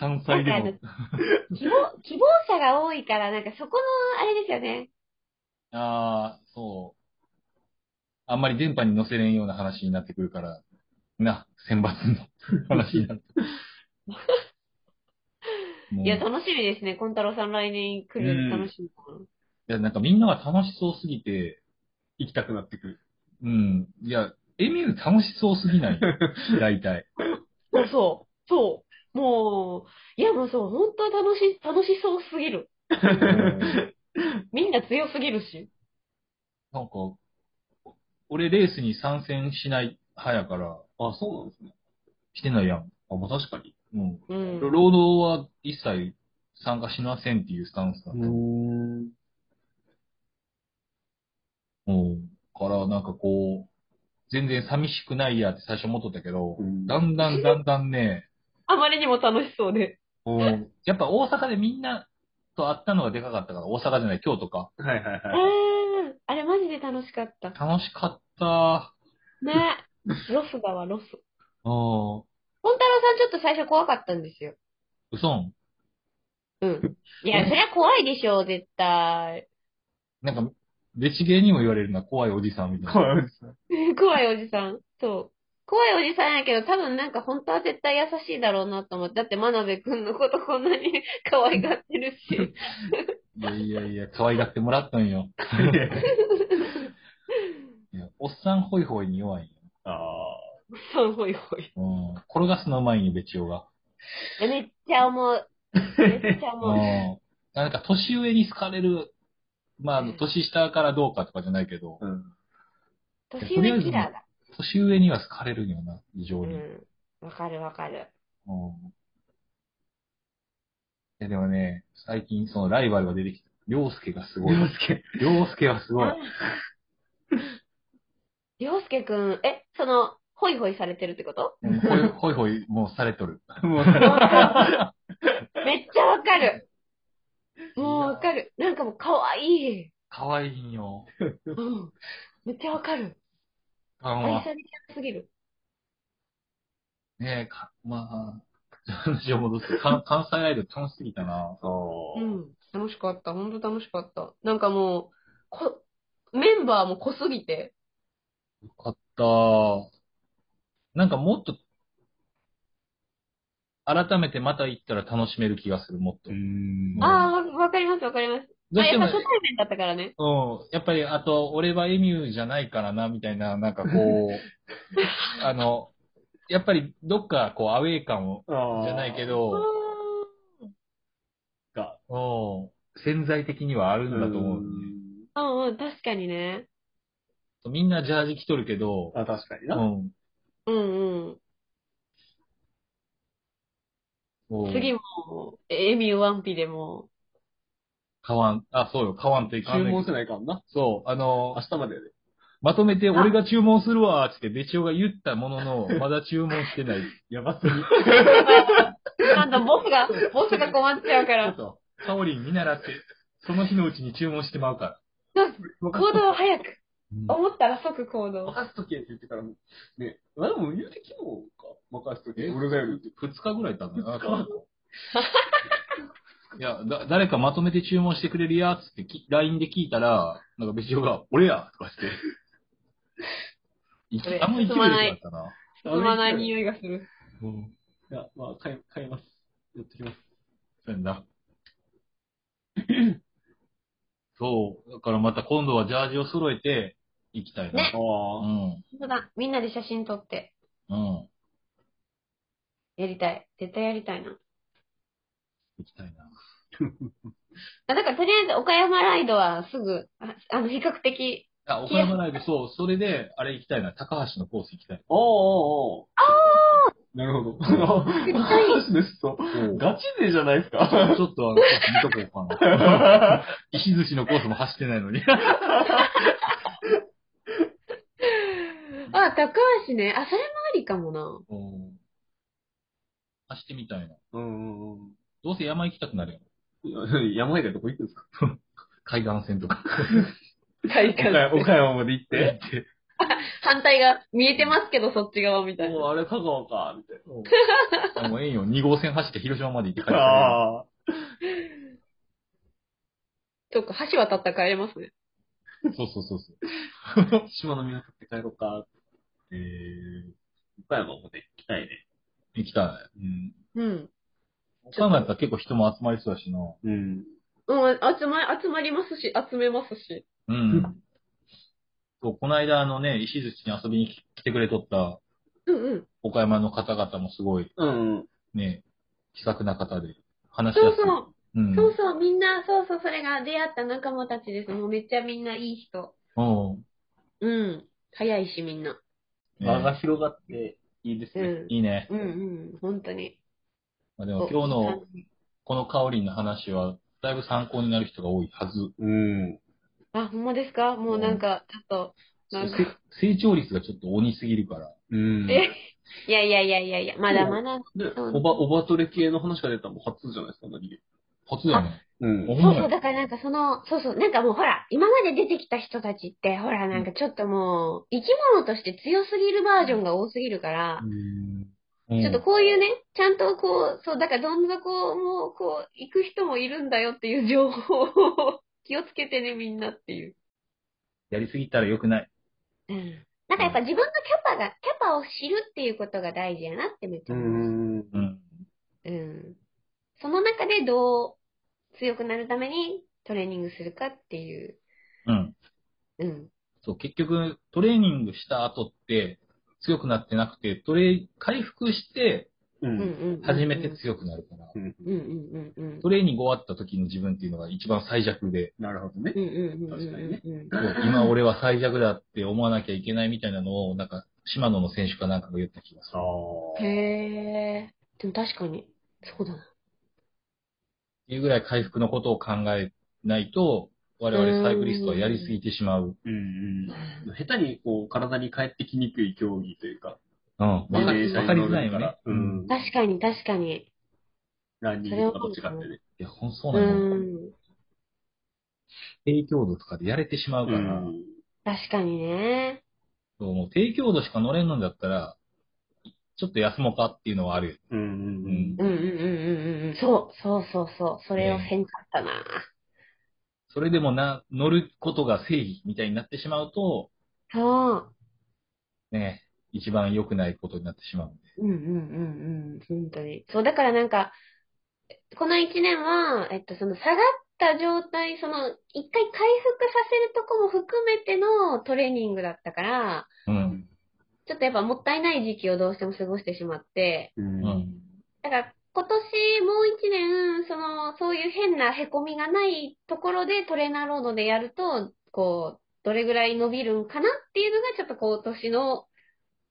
?3 歳でも。希望、希望者が多いから、なんかそこの、あれですよね。ああ、そう。あんまり電波に乗せれんような話になってくるから、な、選抜の話になって。いや、楽しみですね。コンタロウさん来年来るの楽しみかな。いや、なんかみんなが楽しそうすぎて、行きたくなってくる。うん。いや、エミュー楽しそうすぎない？大体。そうそう。そう。もう、いやもうそう、本当楽し、楽しそうすぎる。みんな強すぎるし。なんか、俺レースに参戦しない派やから、あ、そうなんですね。してないやん。あ、まあ確かに。うん。うん。労働は一切参加しませんっていうスタンスだった。ん。うん。から、なんかこう、全然寂しくないやって最初思っとったけど、うんだんだんだんだんね、あまりにも楽しそうで。うんやっぱ大阪でみんなと会ったのがでかかったから、大阪じゃない、京都か。はいはいはい。あれマジで楽しかった。楽しかった。ね。ロスだわ、ロス。うん。本太郎さんちょっと最初怖かったんですよ。嘘？んうん。いや、そりゃ怖いでしょ、絶対。なんか、レチゲーにも言われるな、怖いおじさんみたいな。怖いですね。怖いおじさん。そう。怖いおじさんやけど、多分なんか本当は絶対優しいだろうなと思って。だって真鍋くんのことこんなに 可愛がってるし。いやいやいや、可愛がってもらったんよ。いやおっさんホイホイに弱いんよ。あそう、ほいほい。うん。転がすのうまいんよ、ベチオが。めっちゃ思う。めっちゃう思う。ん。なんか、年上に好かれる、まあ、年下からどうかとかじゃないけど、あ。うん。年上キラーだ。年上には好かれるんよな、非常に。うん。わかるわかる。うん。え、でもね、最近そのライバルが出てきた。りょうすけがすごい。りょうすけはすごい。りょうすけくん、え、その、ホイホイされてるってこと？うんほいほいほい、もうされとる。もう、めっちゃわかる。もうわかる。なんかもう可愛い。かわいいんよ。うん。めっちゃわかる。あの愛されすぎる。ねえ、か、まあ、話を戻す関西アイドル楽しすぎたな。そうう。ん。楽しかった。ほんと楽しかった。なんかもう、こ、メンバーも濃すぎて。よかった。なんかもっと、改めてまた行ったら楽しめる気がする、もっと。んああ、わわかりますわかります。あ、どうしてもやっぱ初対面だったからね。うん。やっぱり、あと、俺はエミューじゃないからな、みたいな、なんかこう、あの、やっぱりどっかこうアウェイ感を、じゃないけうど、が、うん潜在的にはあるんだと思う。んうん、確かにね。みんなジャージ着とるけど、あ、確かにな。うん。うんうん。次も、エミューワンピでも、買わん、あ、そうよ、買わんといかんねん注文せないかんな。そう、あの明、日までやで。まとめて俺が注文するわ、つってベチオが言ったものの、まだ注文してない。やばすぎ。なんだ、ボスが、ボスが困っちゃうから。そう。カオリン見習って、その日のうちに注文してまうか行動を早く。ら。思ったら即行動。任すとけって言ってからも、ね、あ、でも言うて昨日か。任すとけ。俺がやるって。二日ぐらい経ったの二日あいや、だ、誰かまとめて注文してくれるやつってき LINE で聞いたら、なんかベチオが、俺やとかして。い俺あの勢いだったな。進まない匂いがする。うん。いや、まあ、買い、買います。やってきます。そうやんな。そう。だからまた今度はジャージを揃えて行きたいな。ねあうあ。ん。そうだ、みんなで写真撮って、うん。やりたい。絶対やりたいな。行きたいな。あだからとりあえず岡山ライドはすぐ、ああの、比較的、あ、岡山ライブ、そう。それで、あれ行きたいな。高橋のコース行きたい。おーおーおーなるほど。話 ですと、ガチ勢じゃないですか。ちょっとあの、見とこうかな。石寿司のコースも走ってないのに。あ、高橋ね。あ、それもありかもな。うん走ってみたいな。うんうんどうせ山行きたくなるやん。うん。山以外どこ行くんですか？海岸線とか。大岡山岡山まで行って。反対が見えてますけど、そっち側みたいな。もうあれ香川か、みたいあもうええんよ。2号線走って広島まで行って帰ってな。くる。ああ。そっか、橋渡ったら帰れますね。そうそうそうそう。島の港って帰ろうか。えー、岡山もね、行きたいね。行きたい。うん。うん。岡山やったら結構人も集まりそうだしな。うん。うん、集ま、集まりますし、集めますし。うん。そう、この間あのね、石槌に遊びに来てくれとったうんうん。岡山の方々もすごいうん。ね、気さくな方で話しやすい。そうそう。うん。そうそう、みんな、そうそう、それが出会った仲間たちです。もうめっちゃみんないい人。うん。うん。早いし、みんな。ね場が広がっていいですね。うん。いいね。うんうん。本当に。まあ、でも今日のこのカオリンの話は、だいぶ参考になる人が多いはず。うん。あ、ほんまですか？もうなんか、ちょっと、なんか、せ成長率がちょっと鬼すぎるから。うん。え？いやいやいやいやいや、まだまだ。で、うんオバ、オバトレ系の話が出たのも初じゃないですか、何気初だよね。うんそうそう、だからなんかその、そうそう、なんかもうほら、今まで出てきた人たちって、ほら、なんかちょっともう、生き物として強すぎるバージョンが多すぎるから、うんちょっとこういうね、ちゃんとこう、そう、だからどんなこう、もう、こう、行く人もいるんだよっていう情報を気をつけてね、みんなっていう。やりすぎたら良くない。うん。なんかやっぱ自分のキャパが、キャパを知るっていうことが大事やなってめっちゃう思います。ん。うん。うん。その中でどう強くなるためにトレーニングするかっていう。うん。うん。そう、結局、トレーニングした後って強くなってなくて、トレ回復して。初めて強くなるから、うんうんうんうん。トレーニング終わった時の自分っていうのが一番最弱で、なるほどね確かにね今俺は最弱だって思わなきゃいけないみたいなのを、なんか、島野の選手かなんかが言った気がする。あへえ。でも確かに、そうだな。っていうぐらい回復のことを考えないと、我々サイクリストはやりすぎてしまう。うんうん。下手にこう、体に帰ってきにくい競技というか。うん。わかりづらいかな。うん。確かに、確かに。ランニングとか違ってね。いや、ほん、そうなの。うん。低強度とかでやれてしまうから、ん。確かにね。そうもう低強度しか乗れんのだったら、ちょっと休もうかっていうのはあるよ。うんうんうん。うんうんうんうんうん。そう、そうそうそう。それをせんかったな。それでもな、乗ることが正義みたいになってしまうと、そう。ね、一番良くないことになってしまうんで。うんうんうんうん。本当に。そう、だからなんか、この一年は、えっと、その下がった状態、その、一回回復させるとこも含めてのトレーニングだったから、うん。ちょっとやっぱもったいない時期をどうしても過ごしてしまって、うん。うん。だから今年もう一年、その、そういう変な凹みがないところでトレーナーロードでやると、こう、どれぐらい伸びるんかなっていうのが、ちょっと今年の、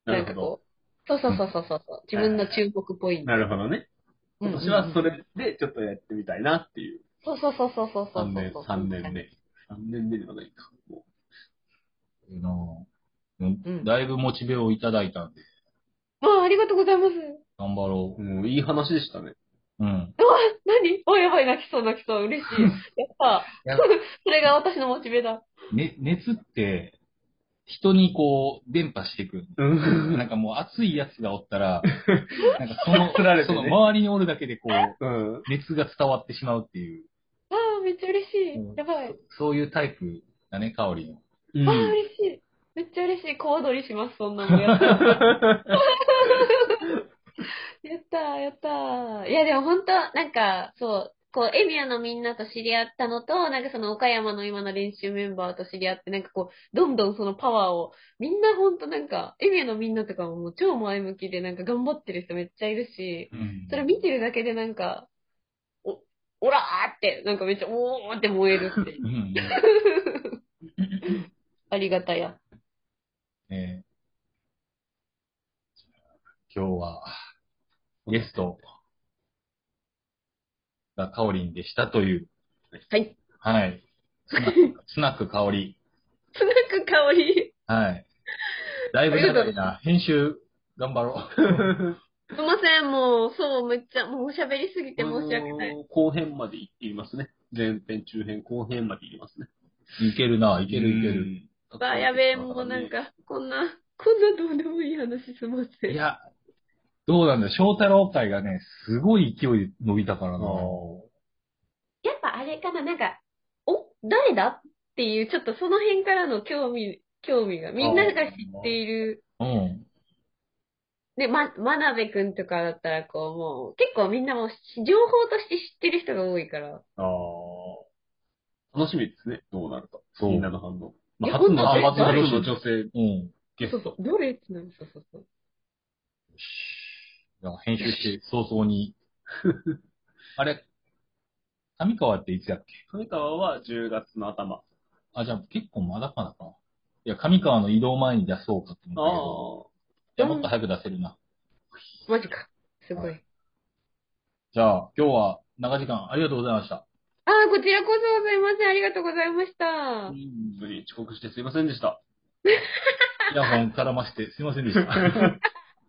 なるほど。なんかこう、そうそうそうそうそうそう、自分の注目ポイント。なるほどね。うん今年はそれでちょっとやってみたいなっていう。そうそうそうそうそうそう3年、そう。3年目。3年目ではないか。もいいなぁうだいぶモチベをいただいたんで、ああ、ありがとうございます。頑張ろうもういい話でしたね。う。うん。うわ、何？お、やばい、泣きそう、泣きそう、嬉しい。やったや。それが私のモチベだ。ね、熱って、人にこう、伝播していく。うん。なんかもう熱いやつがおったら、なんかその、ねその周りにおるだけでこう、うん。熱が伝わってしまうっていう、ああ、めっちゃ嬉しいうん。やばい。そういうタイプだね、香りの。うんああ、嬉しい。めっちゃ嬉しい。小躍りします、そんなのや。やったー、やったー。いや、でも本当なんか、そう、こう、エミアのみんなと知り合ったのと、なんかその岡山の今の練習メンバーと知り合って、なんかこう、どんどんそのパワーを、みんなほんとなんか、エミアのみんなとかももう超前向きで、なんか頑張ってる人めっちゃいるし、うんそれ見てるだけでなんか、お、おらーって、なんかめっちゃ、おーって燃えるって ありがたや。ね今日は、ゲストがカオリンでしたという、はい。はい。スナック、スナック香り。スナック香り。はい。だいぶ長いな。編集、頑張ろう。すいません、もう、そう、めっちゃ、もう喋りすぎて申し訳ない。後編まで行っていますね。前編、中編、後編まで行きますね。いけるな、いけるいける。うん。わあ、やべえ、もうなんか、こんな、こんなどうでもいい話すいません。いや、どうなんだよ。翔太郎会がね、すごい勢いで伸びたからな。やっぱあれかな、なんか、お、誰だっていう、ちょっとその辺からの興味、興味が、みんなが知っている。うん。で、ま、真鍋くんとかだったら、こう、もう、結構みんなもう、情報として知ってる人が多いから。ああ。楽しみですね。どうなるか。そうみんなの反応。まあ、初の、初誰？の女性うん。ゲスト。そうそう、どれ？ってなる、そうそうそう。編集して 早々に。あれ、上川っていつやっけ？上川は10月の頭。あ、じゃあ結構まだかなか。いや、上川の移動前に出そうかとあ思ったけど、いあ。や、もっと早く出せるな。マジか。すごい。じゃあ、今日は長時間ありがとうございました。ああ、こちらこそございません。ありがとうございました。本当に遅刻してすいませんでした。イヤホン絡ましてすいませんでした。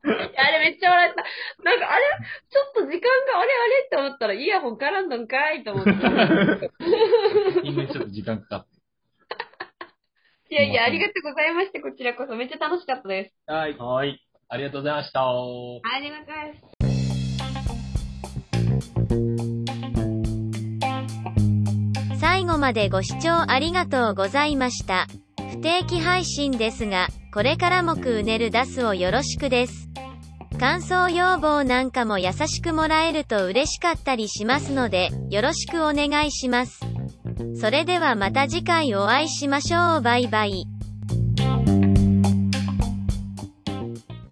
あれめっちゃ笑った。なんかあれ、ちょっと時間があれあれって思ったらイヤホン絡んだんかいと思って。今ちょっと時間かかって。いやいや、ありがとうございました。こちらこそ。めっちゃ楽しかったです。はい。はい。ありがとうございました。ありがとうございます。最後までご視聴ありがとうございました。不定期配信ですが、これからもくうねる出すをよろしくです。感想要望なんかも優しくもらえると嬉しかったりしますので、よろしくお願いします。それではまた次回お会いしましょう。バイバイ。